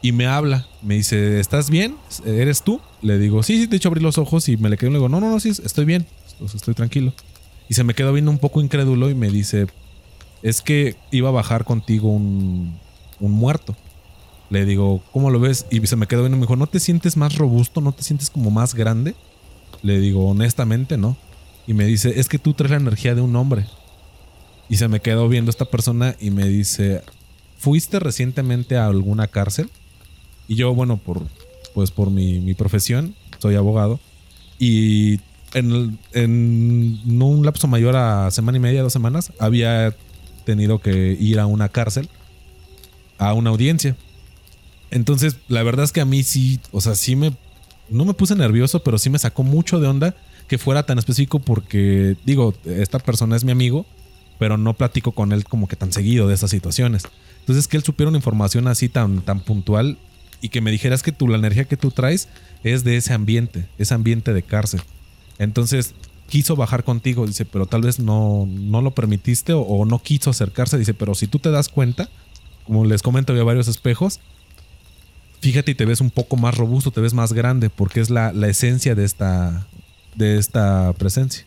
y me habla. Me dice, ¿estás bien? ¿Eres tú? Le digo, sí, sí, de hecho abrí los ojos y me le quedo y le digo, no, no, no, sí, estoy bien, estoy tranquilo. Y se me quedó viendo un poco incrédulo y me dice, es que iba a bajar contigo un, un muerto. Le digo, ¿cómo lo ves? Y se me quedó viendo y me dijo, ¿no te sientes más robusto? ¿No te sientes como más grande? Le digo, honestamente, no. Y me dice, es que tú traes la energía de un hombre. Y se me quedó viendo esta persona y me dice, ¿fuiste recientemente a alguna cárcel? Y yo, bueno, por, pues por mi, mi profesión, soy abogado. Y en, en, un lapso mayor a semana y media, dos semanas, había tenido que ir a una cárcel, a una audiencia. Entonces, la verdad es que a mí sí, o sea, sí me, no me puse nervioso, pero sí me sacó mucho de onda que fuera tan específico porque, digo, esta persona es mi amigo, pero no platico con él como que tan seguido de esas situaciones. Entonces, que él supiera una información así tan, tan puntual y que me dijeras que tú, la energía que tú traes es de ese ambiente, ese ambiente de cárcel. Entonces, quiso bajar contigo, dice, pero tal vez no, no lo permitiste o, o no quiso acercarse, dice, pero si tú te das cuenta, como les comento, había varios espejos, fíjate y te ves un poco más robusto, te ves más grande, porque es la, la esencia de esta, de esta presencia.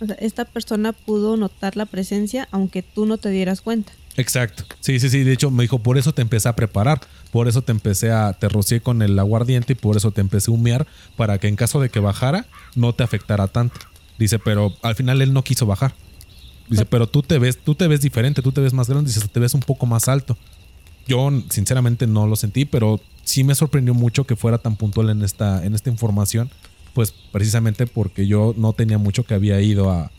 O sea, esta persona pudo notar la presencia aunque tú no te dieras cuenta. Exacto. Sí, sí, sí. De hecho, me dijo, por eso te empecé a preparar. Por eso te empecé a. Te rocié con el aguardiente y por eso te empecé a humear. Para que en caso de que bajara, no te afectara tanto. Dice, pero al final él no quiso bajar. Dice, pero tú te ves, tú te ves diferente, tú te ves más grande, dice, te ves un poco más alto. Yo, sinceramente, no lo sentí, pero sí me sorprendió mucho que fuera tan puntual en esta, en esta información. Pues precisamente porque yo no tenía mucho que había ido a,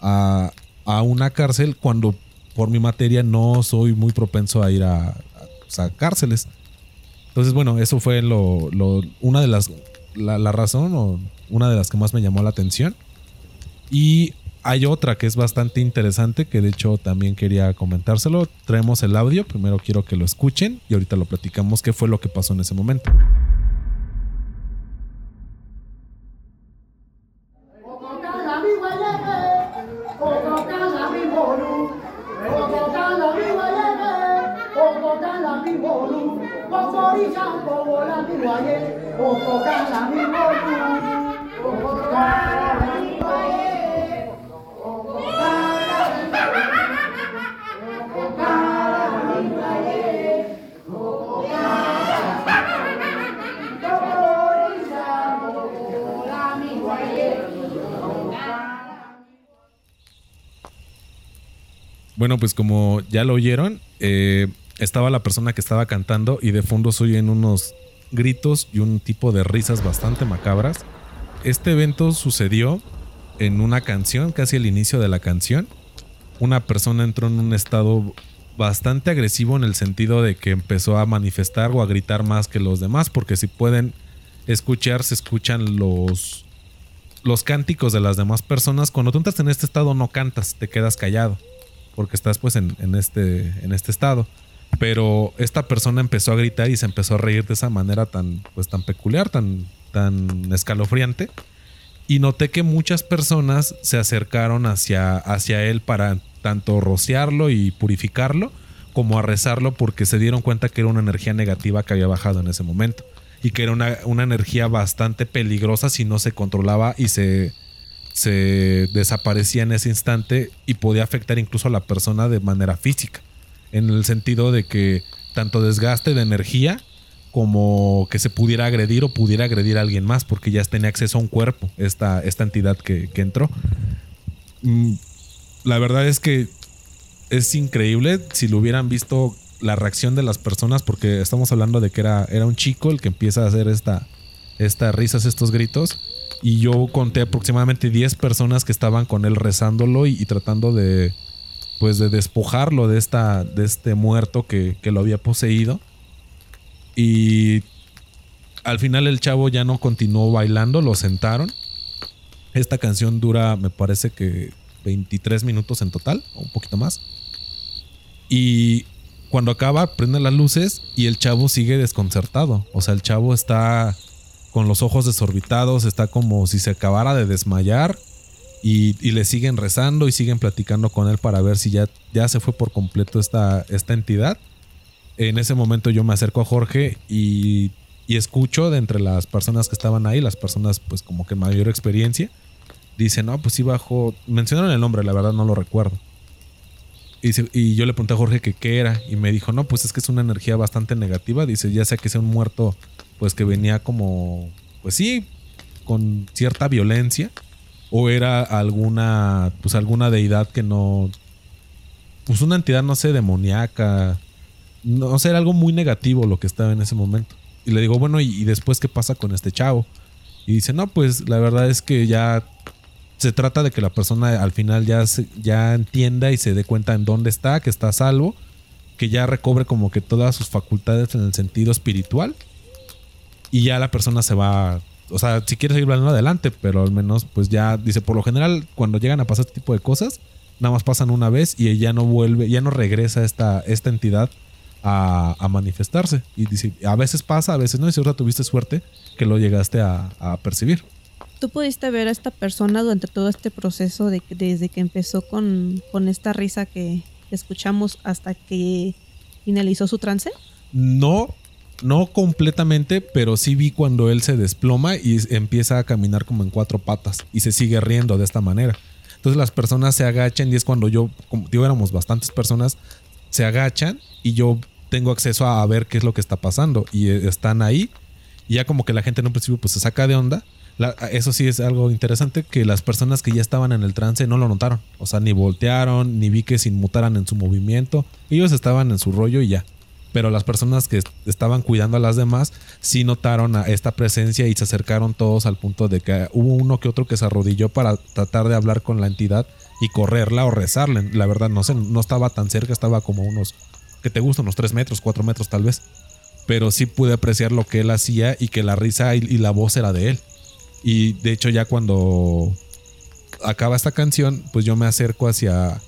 a, una cárcel cuando por mi materia no soy muy propenso a ir a, a, cárceles. Entonces, bueno, eso fue lo, lo una de las, la, la, razón o una de las que más me llamó la atención. Y hay otra que es bastante interesante, que de hecho también quería comentárselo. Traemos el audio, primero quiero que lo escuchen y ahorita lo platicamos qué fue lo que pasó en ese momento. Bueno, pues como ya lo oyeron, eh, estaba la persona que estaba cantando y de fondo se oyen unos gritos y un tipo de risas bastante macabras. Este evento sucedió en una canción, casi al inicio de la canción. Una persona entró en un estado bastante agresivo en el sentido de que empezó a manifestar o a gritar más que los demás, porque si pueden escuchar, se escuchan los, los cánticos de las demás personas. Cuando tú entras en este estado no cantas, te quedas callado, porque estás pues en, este, en este estado. Pero esta persona empezó a gritar y se empezó a reír de esa manera tan, pues, tan peculiar, tan, tan escalofriante. Y noté que muchas personas se acercaron hacia, hacia él para tanto rociarlo y purificarlo, como a rezarlo porque se dieron cuenta que era una energía negativa que había bajado en ese momento. Y que era una, una energía bastante peligrosa si no se controlaba y se, se desaparecía en ese instante y podía afectar incluso a la persona de manera física en el sentido de que tanto desgaste de energía como que se pudiera agredir o pudiera agredir a alguien más porque ya tenía acceso a un cuerpo, esta, esta entidad que, entró. Mm, la verdad es que es increíble si lo hubieran visto la reacción de las personas porque estamos hablando de que era, era un chico el que empieza a hacer esta, estas risas, estos gritos. Y yo conté aproximadamente 10 personas que estaban con él rezándolo y tratando de, pues de despojarlo de, esta, de este muerto que, lo había poseído. Y al final el chavo ya no continuó bailando, lo sentaron. Esta canción dura, me parece que 23 minutos en total, o un poquito más. Y cuando acaba, prende las luces y el chavo sigue desconcertado. O sea, el chavo está con los ojos desorbitados, está como si se acabara de desmayar y, le siguen rezando y siguen platicando con él para ver si ya, ya se fue por completo esta, esta entidad. En ese momento yo me acerco a Jorge y, escucho de entre las personas que estaban ahí, las personas pues como que mayor experiencia, dicen, no, pues sí bajó, mencionaron el nombre, la verdad no lo recuerdo. Y, y, yo le pregunté a Jorge que qué era y me dijo, no, pues es que es una energía bastante negativa, dice, ya sea que sea un muerto, pues que venía como, pues sí, con cierta violencia o era alguna pues alguna deidad que no pues una entidad no sé demoníaca no sé era algo muy negativo lo que estaba en ese momento. Y le digo bueno y, después qué pasa con este chavo y dice no pues la verdad es que ya se trata de que la persona al final ya ya entienda y se dé cuenta en dónde está que está a salvo que ya recobre como que todas sus facultades en el sentido espiritual y ya la persona se va o sea, si quieres seguir hablando adelante, pero al menos pues ya dice, por lo general cuando llegan a pasar este tipo de cosas, nada más pasan una vez y ya no vuelve, ya no regresa esta, esta entidad a, manifestarse. Y dice, a veces pasa, a veces no, y si ahora tuviste suerte que lo llegaste a, percibir. ¿Tú pudiste ver a esta persona durante todo este proceso de desde que empezó con, con esta risa que escuchamos hasta que finalizó su trance? No, no completamente, pero sí vi cuando él se desploma y empieza a caminar como en cuatro patas y se sigue riendo de esta manera. Entonces las personas se agachan y es cuando yo, como digo, éramos bastantes personas, se agachan y yo tengo acceso a ver qué es lo que está pasando y eh, están ahí y ya como que la gente en un principio pues se saca de onda. eso sí es algo interesante que las personas que ya estaban en el trance no lo notaron. O sea, ni voltearon, ni vi que se inmutaran en su movimiento. Ellos estaban en su rollo y ya pero las personas que estaban cuidando a las demás sí notaron esta presencia y se acercaron todos al punto de que hubo uno que otro que se arrodilló para tratar de hablar con la entidad y correrla o rezarle. La verdad, no sé, no estaba tan cerca, estaba como unos, que te gustan, unos 3 metros, 4 metros tal vez. Pero sí pude apreciar lo que él hacía y que la risa y la voz era de él. Y de hecho ya cuando acaba esta canción, pues yo me acerco hacia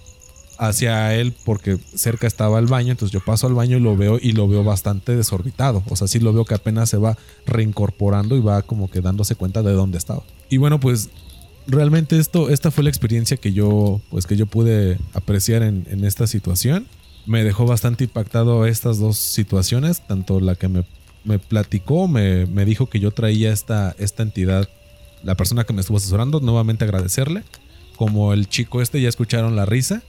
hacia él porque cerca estaba el baño, entonces yo paso al baño y lo veo y lo veo bastante desorbitado, o sea, sí lo veo que apenas se va reincorporando y va como que dándose cuenta de dónde estaba. Y bueno, pues realmente esto, esta fue la experiencia que yo, pues que yo pude apreciar en, esta situación. Me dejó bastante impactado estas dos situaciones, tanto la que me, me platicó, me, me, dijo que yo traía esta, esta entidad, la persona que me estuvo asesorando, nuevamente agradecerle, como el chico este, ya escucharon la risa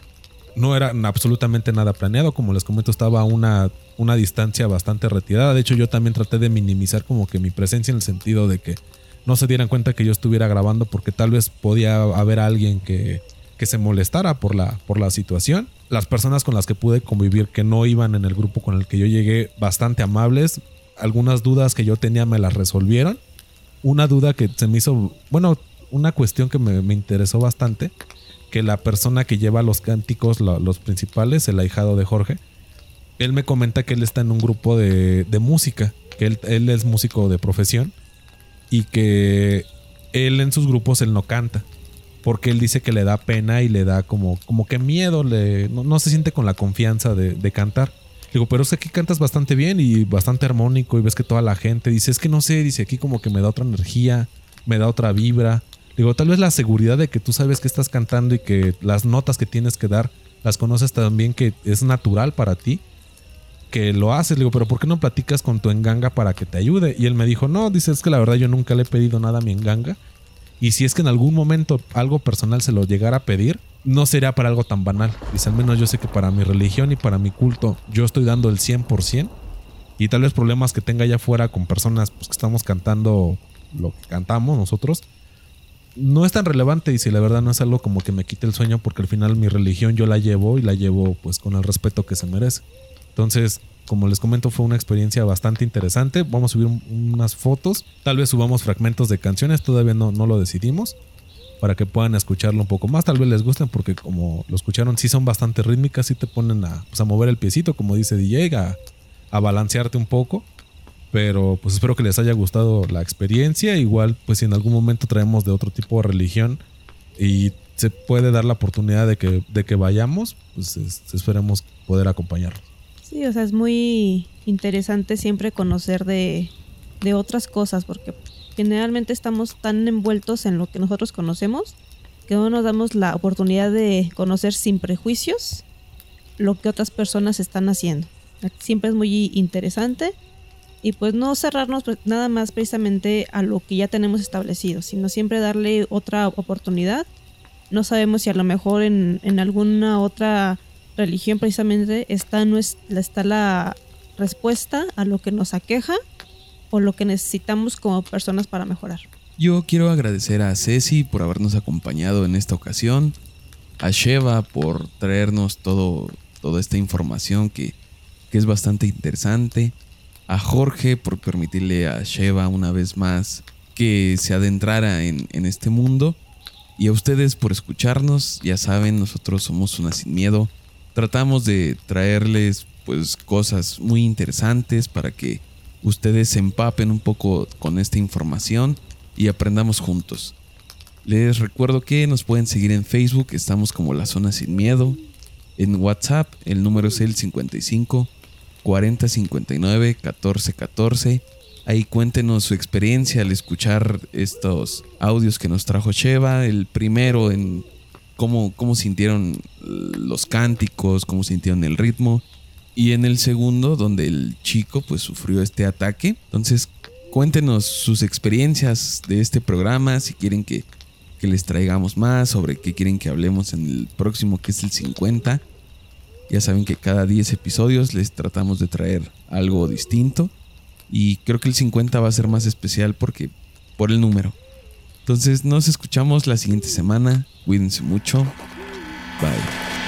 no era absolutamente nada planeado. Como les comento, estaba a una, una distancia bastante retirada. De hecho, yo también traté de minimizar como que mi presencia en el sentido de que no se dieran cuenta que yo estuviera grabando porque tal vez podía haber alguien que, que se molestara por la, por la situación. Las personas con las que pude convivir que no iban en el grupo con el que yo llegué bastante amables. Algunas dudas que yo tenía me las resolvieron. Una duda que se me hizo, bueno, una cuestión que me, me interesó bastante que la persona que lleva los cánticos, los principales, el ahijado de Jorge, él me comenta que él está en un grupo de, música, que él, él, es músico de profesión y que él en sus grupos él no canta. Porque él dice que le da pena y le da como, como que miedo, le, no, se siente con la confianza de, de cantar. Digo, pero es que aquí cantas bastante bien y bastante armónico y ves que toda la gente dice, es que no sé, dice aquí como que me da otra energía, me da otra vibra. Digo, tal vez la seguridad de que tú sabes que estás cantando y que las notas que tienes que dar las conoces también que es natural para ti, que lo haces. Digo, pero ¿por qué no platicas con tu enganga para que te ayude? Y él me dijo, no, dice, es que la verdad yo nunca le he pedido nada a mi enganga. Y si es que en algún momento algo personal se lo llegara a pedir, no sería para algo tan banal. Dice, al menos yo sé que para mi religión y para mi culto yo estoy dando el 100%. Y tal vez problemas que tenga allá afuera con personas pues, que estamos cantando lo que cantamos nosotros, no es tan relevante y si la verdad no es algo como que me quite el sueño porque al final mi religión yo la llevo y la llevo pues con el respeto que se merece. Entonces, como les comento, fue una experiencia bastante interesante. Vamos a subir unas fotos, tal vez subamos fragmentos de canciones, todavía no, no lo decidimos para que puedan escucharlo un poco más. Tal vez les gusten porque como lo escucharon, sí son bastante rítmicas, sí te ponen a, pues, a mover el piecito, como dice DJ, a, a balancearte un poco. Pero pues espero que les haya gustado la experiencia. Igual, pues si en algún momento traemos de otro tipo de religión y se puede dar la oportunidad de que, de que vayamos, pues esperemos poder acompañarlos. Sí, o sea, es muy interesante siempre conocer de, de otras cosas, porque generalmente estamos tan envueltos en lo que nosotros conocemos que no nos damos la oportunidad de conocer sin prejuicios lo que otras personas están haciendo. Siempre es muy interesante y pues no cerrarnos pues, nada más precisamente a lo que ya tenemos establecido, sino siempre darle otra oportunidad. No sabemos si a lo mejor en, en alguna otra religión precisamente está, está la respuesta a lo que nos aqueja o lo que necesitamos como personas para mejorar. Yo quiero agradecer a Ceci por habernos acompañado en esta ocasión, a Sheva por traernos todo, toda esta información que, que es bastante interesante, a Jorge por permitirle a Sheva una vez más que se adentrara en, en este mundo y a ustedes por escucharnos. Ya saben, nosotros somos una sin miedo. Tratamos de traerles pues cosas muy interesantes para que ustedes se empapen un poco con esta información y aprendamos juntos. Les recuerdo que nos pueden seguir en Facebook, estamos como La Zona Sin Miedo. En WhatsApp el número es el 55 40 59 14 14. Ahí cuéntenos su experiencia al escuchar estos audios que nos trajo Sheva. El primero en cómo, cómo sintieron los cánticos, cómo sintieron el ritmo. Y en el segundo, donde el chico pues sufrió este ataque. Entonces, cuéntenos sus experiencias de este programa, si quieren que, que les traigamos más, sobre qué quieren que hablemos en el próximo, que es el 50. Ya saben que cada 10 episodios les tratamos de traer algo distinto. Y creo que el 50 va a ser más especial porque por el número. Entonces nos escuchamos la siguiente semana. Cuídense mucho. Bye.